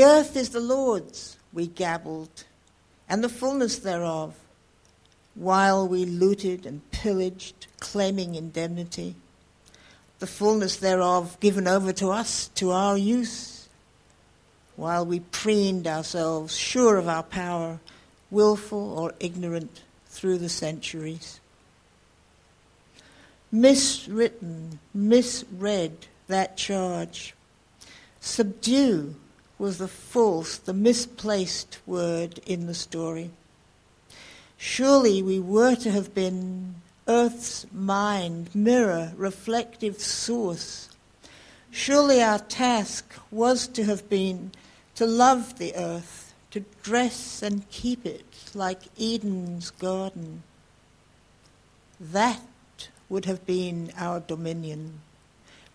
The earth is the Lord's, we gabbled, and the fullness thereof, while we looted and pillaged, claiming indemnity, the fullness thereof given over to us to our use, while we preened ourselves, sure of our power, wilful or ignorant, through the centuries. Miswritten, misread that charge. Subdue was the false, the misplaced word in the story. Surely we were to have been Earth's mind, mirror, reflective source. Surely our task was to have been to love the earth, to dress and keep it like Eden's garden. That would have been our dominion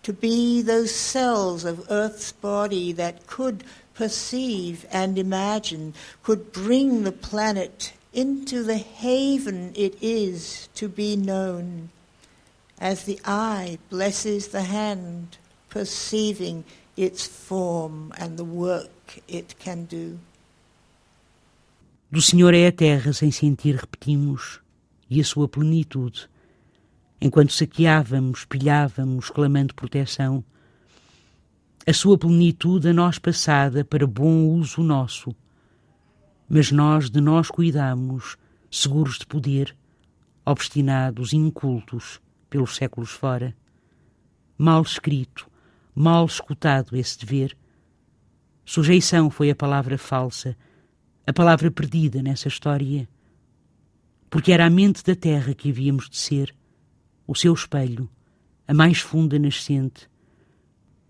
to be those cells of Earth's body that could perceive and imagine, could bring the planet into the haven it is to be known, as the eye blesses the hand, perceiving its form and the work it can do. Do Senhor é a terra, sem sentir, repetimos, e a sua plenitude enquanto saqueávamos, pilhávamos, clamando proteção. A sua plenitude a nós passada para bom uso nosso. Mas nós de nós cuidamos, seguros de poder, obstinados, incultos, pelos séculos fora. Mal escrito, mal escutado esse dever. Sujeição foi a palavra falsa, a palavra perdida nessa história. Porque era a mente da terra que havíamos de ser o seu espelho, a mais funda nascente,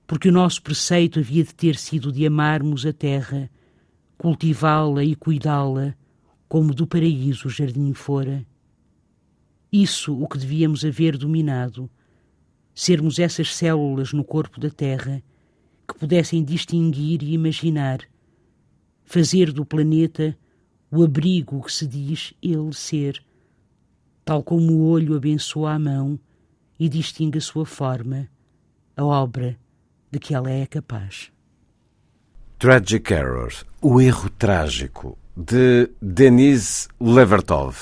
porque o nosso preceito havia de ter sido de amarmos a terra, cultivá-la e cuidá-la, como do paraíso o jardim fora. Isso o que devíamos haver dominado, sermos essas células no corpo da terra que pudessem distinguir e imaginar, fazer do planeta o abrigo que se diz ele ser tal como o olho abençoa a mão e distingue a sua forma, a obra de que ela é capaz. Tragic Error, o erro trágico, de Denise Levertov.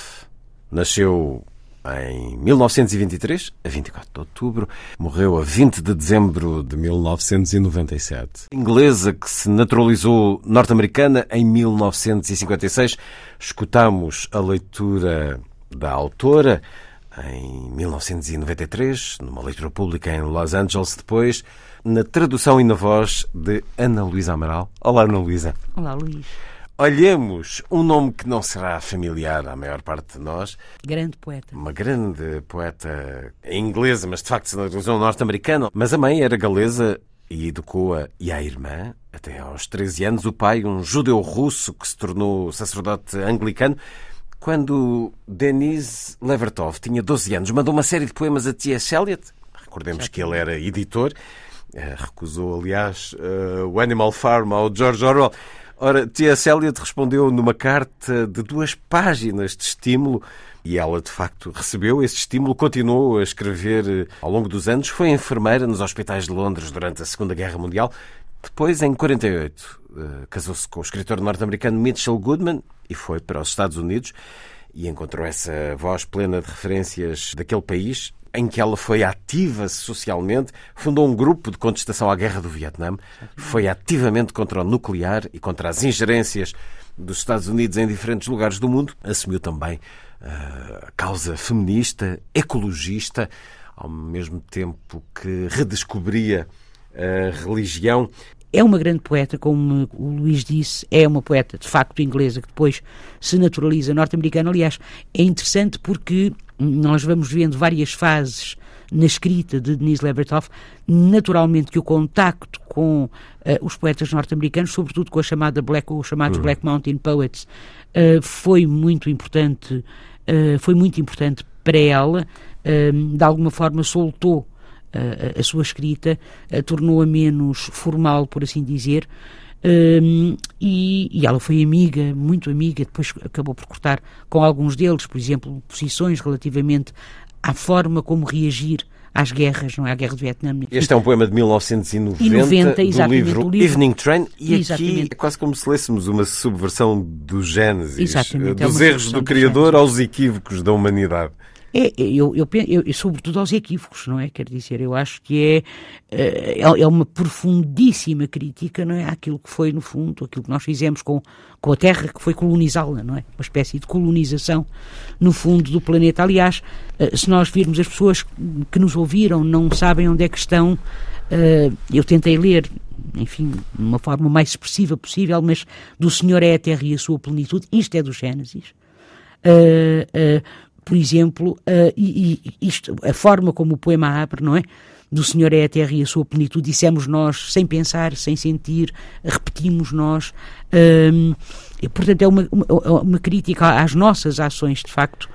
Nasceu em 1923, a 24 de outubro, morreu a 20 de dezembro de 1997. Inglesa que se naturalizou norte-americana em 1956. Escutamos a leitura da autora em 1993, numa leitura pública em Los Angeles, depois na tradução e na voz de Ana Luísa Amaral. Olá, Ana Luísa. Olá, Luís. Olhemos um nome que não será familiar à maior parte de nós. Grande poeta. Uma grande poeta inglesa, mas de facto se naturalizou norte-americana. Mas a mãe era galesa e educou-a e a irmã até aos 13 anos. O pai, um judeu russo que se tornou sacerdote anglicano. Quando Denise Levertov tinha 12 anos, mandou uma série de poemas a T.S. Eliot. Recordemos que ele era editor. Eh, recusou, aliás, uh, o Animal Farm ao George Orwell. Ora, T.S. Eliot respondeu numa carta de duas páginas de estímulo e ela, de facto, recebeu esse estímulo, continuou a escrever eh, ao longo dos anos, foi enfermeira nos hospitais de Londres durante a Segunda Guerra Mundial. Depois, em 48, casou-se com o escritor norte-americano Mitchell Goodman e foi para os Estados Unidos e encontrou essa voz plena de referências daquele país em que ela foi ativa socialmente, fundou um grupo de contestação à guerra do Vietnã, foi ativamente contra o nuclear e contra as ingerências dos Estados Unidos em diferentes lugares do mundo, assumiu também uh, a causa feminista, ecologista, ao mesmo tempo que redescobria religião é uma grande poeta, como o Luís disse, é uma poeta de facto inglesa que depois se naturaliza norte-americana. Aliás, é interessante porque nós vamos vendo várias fases na escrita de Denise Levertov, naturalmente que o contacto com uh, os poetas norte-americanos, sobretudo com a chamada Black, os chamados uhum. Black Mountain Poets, uh, foi muito importante, uh, foi muito importante para ela, de alguma forma soltou a, a sua escrita, tornou-a menos formal, por assim dizer, um, e, e, ela foi amiga, muito amiga, depois acabou por cortar com alguns deles, por exemplo, posições relativamente à forma como reagir às guerras, não é? À guerra do Vietnã. Este é um poema de 1990 90, do livro, livro Evening Train e exatamente. aqui é quase como se lêssemos uma subversão do Gênesis, exatamente, é dos é erros do Criador aos equívocos da humanidade. É, eu, eu, eu, eu, sobretudo aos equívocos, não é? Quer dizer, eu acho que é, é, é uma profundíssima crítica, não é? Àquilo que foi, no fundo, aquilo que nós fizemos com, com a Terra, que foi colonizá-la, não é? Uma espécie de colonização, no fundo, do planeta. Aliás, eh, se nós virmos as pessoas que nos ouviram, não sabem onde é que estão, eh, eu tentei ler enfim, de uma forma mais expressiva possível, mas do Senhor é a Terra e a sua plenitude, isto é do Gênesis. Uh, uh, por exemplo, uh, e, e isto, a forma como o poema abre, não é? Do Senhor é a terra e a sua plenitude, dissemos nós, sem pensar, sem sentir, repetimos nós. Um, e, portanto, é uma, uma, uma crítica às nossas ações, de facto,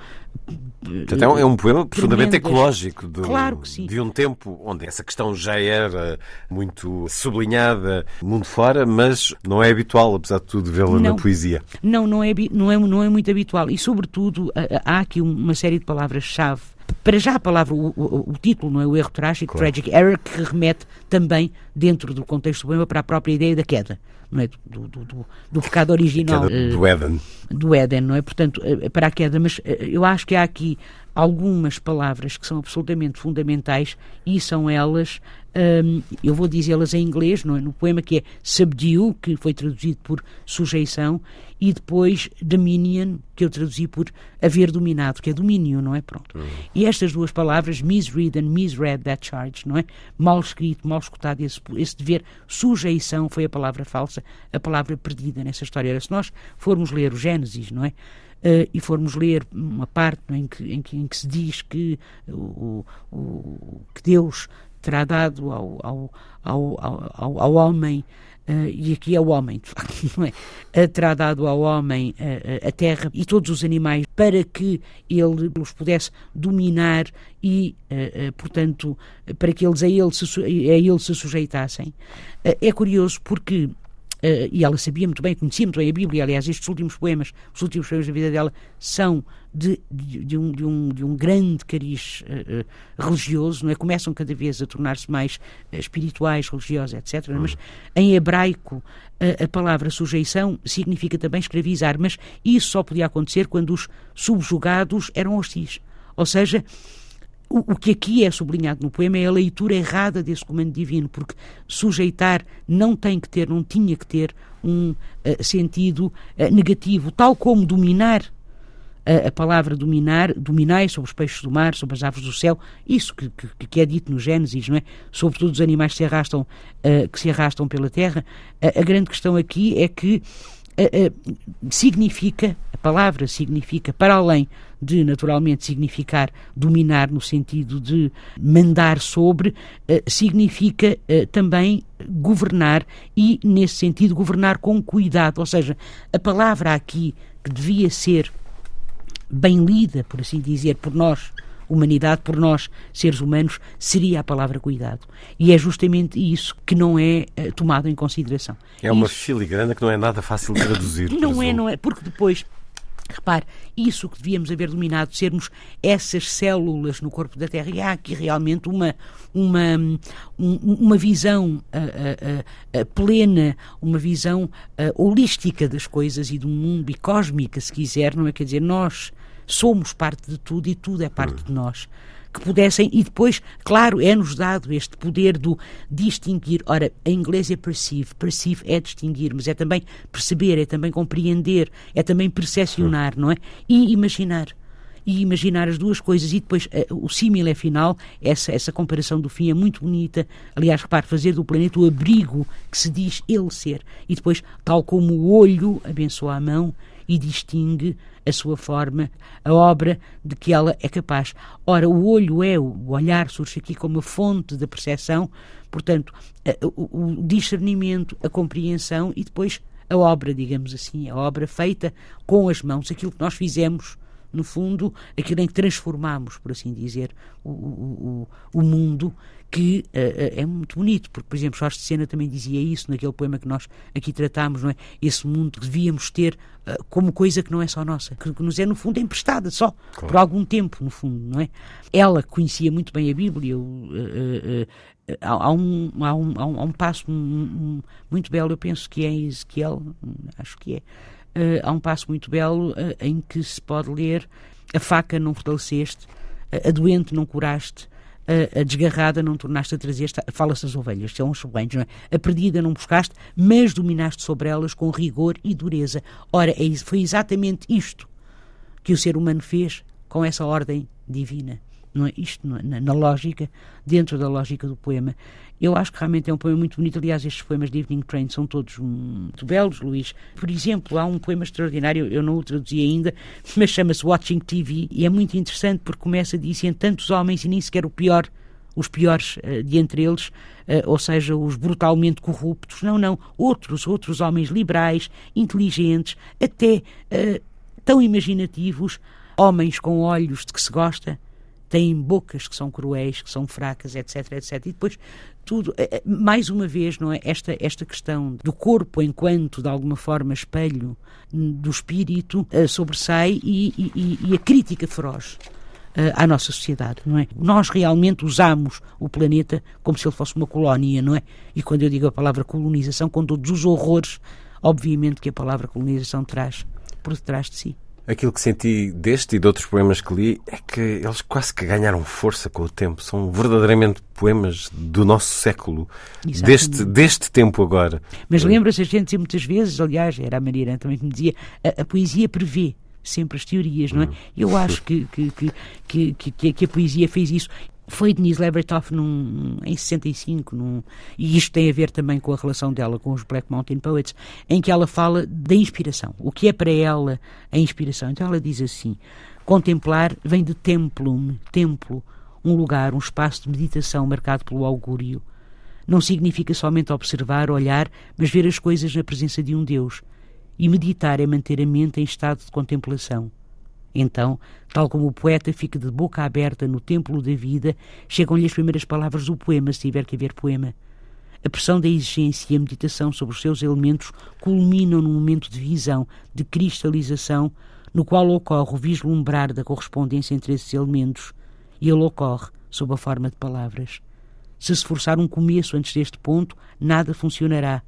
Portanto, é um poema profundamente ecológico de, claro de, um tempo onde essa questão já era muito sublinhada mundo fora, mas não é habitual, apesar de tudo, vê-la na poesia. Não, não é, não, é, não é muito habitual. E, sobretudo, há aqui uma série de palavras-chave para já a palavra, o, o, o, título, não é? O erro trágico, claro. tragic error, que remete também, dentro do contexto do poema, para a própria ideia da queda não é? do, do, do, do pecado original. do Éden. Do Éden, não é? Portanto, eh, para a queda. Mas eh, eu acho que há aqui algumas palavras que são absolutamente fundamentais e são elas, um, eu vou dizê-las em inglês, não é? no poema que é subdue, que foi traduzido por sujeição, e depois dominion, que eu traduzi por haver dominado, que é domínio, não é? Pronto. Uhum. E estas duas palavras, misread and misread that charge, não é? Mal escrito, mal escutado, esse, esse dever, sujeição foi a palavra falsa, a palavra perdida nessa história. Se nós formos ler o Gênesis, não é? uh, e formos ler uma parte em que, em que, em que se diz que, o, o, que Deus terá dado ao, ao, ao, ao, ao homem Uh, e aqui é o homem, de facto, não é? Uh, terá dado ao homem uh, a terra e todos os animais para que ele os pudesse dominar e, portanto, para que eles a ele se, a ele se sujeitassem. é curioso porque e ela sabia muito bem, conhecia muito bem a Bíblia. Aliás, estes últimos poemas, os últimos poemas da vida dela, são de, de, de, um, de, um, de um grande cariz uh, uh, religioso, não é? Começam cada vez a tornar-se mais espirituais, religiosos, etc. Mas em hebraico, a palavra sujeição significa também escravizar, mas isso só podia acontecer quando os subjugados eram hostis. Ou seja, o, o, que aqui é sublinhado no poema é a leitura errada desse comando divino, porque sujeitar não tem que ter, não tinha que ter um uh, sentido uh, negativo, tal como dominar. Uh, a palavra dominar, dominai sobre os peixes do mar, sobre as aves do céu, isso que, que, que é dito no Gênesis, não é? Sobre todos os animais que se arrastam, que se arrastam pela terra. a grande questão aqui é que significa, a palavra significa, para além de naturalmente significar dominar no sentido de mandar sobre, eh, significa eh, também governar e, nesse sentido, governar com cuidado. Ou seja, a palavra aqui que devia ser bem lida, por assim dizer, por nós, humanidade, por nós, seres humanos, seria a palavra cuidado. E é justamente isso que não é uh, tomado em consideração. É uma filigrana que não é nada fácil de traduzir. não é, não é, porque depois Repare, isso que devíamos haver dominado, sermos essas células no corpo da Terra. E há aqui realmente uma, uma, uma visão uh, uh, uh, plena, uma visão holística das coisas e do mundo e cósmica, se quiser, não é? Quer dizer, nós somos parte de tudo e tudo é parte de nós que pudessem, e depois, claro, é-nos dado este poder do distinguir. Ora, em inglês é perceive, perceive é distinguir, mas é também perceber, é também compreender, é também percepcionar, não é? E imaginar. e imaginar as duas coisas. E depois uh, o símil é final, essa, essa comparação do fim é muito bonita. Aliás, repare, fazer do planeta o abrigo que se diz ele ser. E depois, tal como o olho abençoa a mão e distingue a sua forma, a obra de que ela é capaz. Ora, o olho é, o olhar surge aqui como a fonte da percepção, portanto, o discernimento, a compreensão e depois a obra, digamos assim, a obra feita com as mãos, aquilo que nós fizemos no fundo, aquilo em que transformamos, por assim dizer, o, o, o mundo, que uh, é muito bonito, porque, por exemplo, Jorge de Sena também dizia isso naquele poema que nós aqui tratamos, não é? Esse mundo que devíamos ter uh, como coisa que não é só nossa, que, que nos é, no fundo, emprestada só, claro. por algum tempo, no fundo, não é? Ela conhecia muito bem a Bíblia, uh, há, um, há, um, há, um, há um passo um, muito belo, eu penso que é Ezequiel, acho que é, há um passo muito belo uh, em que se pode ler a faca não fortaleceste, a doente não curaste, a, a desgarrada não tornaste a trazer, fala-se das ovelhas, são os rebanhos, não é? A perdida não buscaste, mas dominaste sobre elas com rigor e dureza. Ora, é, foi exatamente isto que o ser humano fez com essa ordem divina não é? Isto na, na, lógica, dentro da lógica do poema. Eu acho que realmente é um poema muito bonito. Aliás, estes poemas de Evening Train são todos muito belos, Luís. Por exemplo, há um poema extraordinário, eu não o traduzi ainda, mas chama-se Watching TV e é muito interessante porque começa dizendo tantos homens e nem sequer o pior os piores uh, de entre eles, uh, ou seja, os brutalmente corruptos. Não, não. Outros, outros homens liberais, inteligentes, até uh, tão imaginativos, homens com olhos de que se gosta, têm bocas que são cruéis, que são fracas, etc, etc. E depois tudo, eh, eh, mais uma vez, não é? Esta, esta questão do corpo enquanto, de alguma forma, espelho do espírito uh, sobressai e, e, e, a crítica feroz à nossa sociedade, não é? Nós realmente usamos o planeta como se ele fosse uma colónia, não é? E quando eu digo a palavra colonização, com todos os horrores, obviamente que a palavra colonização traz por detrás de si. Aquilo que senti deste e de outros poemas que li é que eles quase que ganharam força com o tempo. São verdadeiramente poemas do nosso século, deste, deste tempo agora. Mas lembra-se a gente muitas vezes, aliás, era a Maria também que me dizia, a, a poesia prevê sempre as teorias, não é? Hum. Eu acho que, que, que, que, que a poesia fez isso foi Denise Levertov num, em 65, num, e isto tem a ver também com a relação dela com os Black Mountain Poets, em que ela fala da inspiração, o que é para ela a inspiração. Então ela diz assim: contemplar vem de templum, templo, um lugar, um espaço de meditação marcado pelo augúrio. Não significa somente observar, olhar, mas ver as coisas na presença de um Deus. E meditar é manter a mente em estado de contemplação. Então, tal como o poeta fica de boca aberta no templo da vida, chegam-lhe as primeiras palavras do poema, se tiver que haver poema. A pressão da exigência e a meditação sobre os seus elementos culminam num momento de visão, de cristalização, no qual ocorre o vislumbrar da correspondência entre esses elementos, e ele ocorre sob a forma de palavras. Se se forçar um começo antes deste ponto, nada funcionará.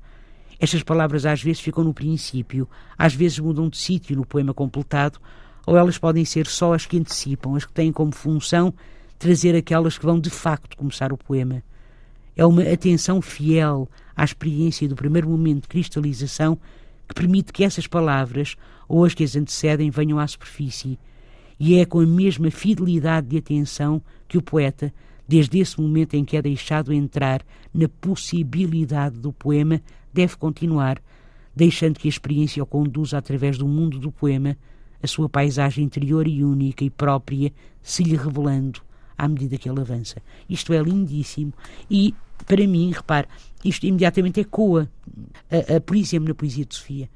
Estas palavras às vezes ficam no princípio, às vezes mudam de sítio no poema completado, ou elas podem ser só as que antecipam, as que têm como função trazer aquelas que vão de facto começar o poema. É uma atenção fiel à experiência do primeiro momento de cristalização que permite que essas palavras, ou as que as antecedem, venham à superfície. E é com a mesma fidelidade de atenção que o poeta, desde esse momento em que é deixado entrar na possibilidade do poema, deve continuar, deixando que a experiência o conduza através do mundo do poema a sua paisagem interior e única e própria se lhe revelando à medida que ele avança. Isto é lindíssimo e, para mim, repare, isto imediatamente ecoa, a, a, exemplo, na poesia de Sofia.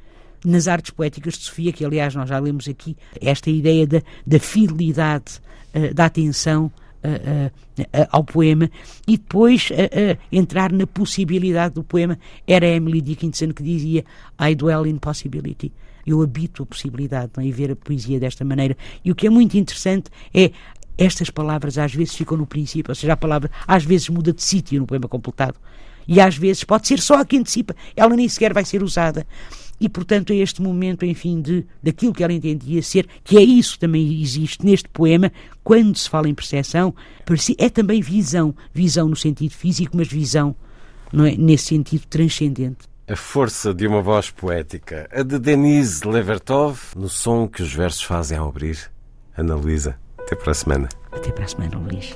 Nas artes poéticas de Sofia, que aliás nós já lemos aqui, esta ideia da, da fidelidade, uh, da atenção ao poema e depois entrar na possibilidade do poema. Era Emily Dickinson que dizia I dwell in possibility eu habito a possibilidade de é? ver a poesia desta maneira. E o que é muito interessante é estas palavras às vezes ficam no princípio, ou seja, a palavra às vezes muda de sítio no poema completado. E às vezes pode ser só a que antecipa, ela nem sequer vai ser usada. E, portanto, é este momento, enfim, de, daquilo que ela entendia ser, que é isso que também existe neste poema, quando se fala em percepção, é também visão. Visão no sentido físico, mas visão não é? nesse sentido transcendente. A força de uma voz poética, a de Denise Levertov, no som que os versos fazem ao abrir. Ana Luísa, até para a semana. Até para a semana, Luís.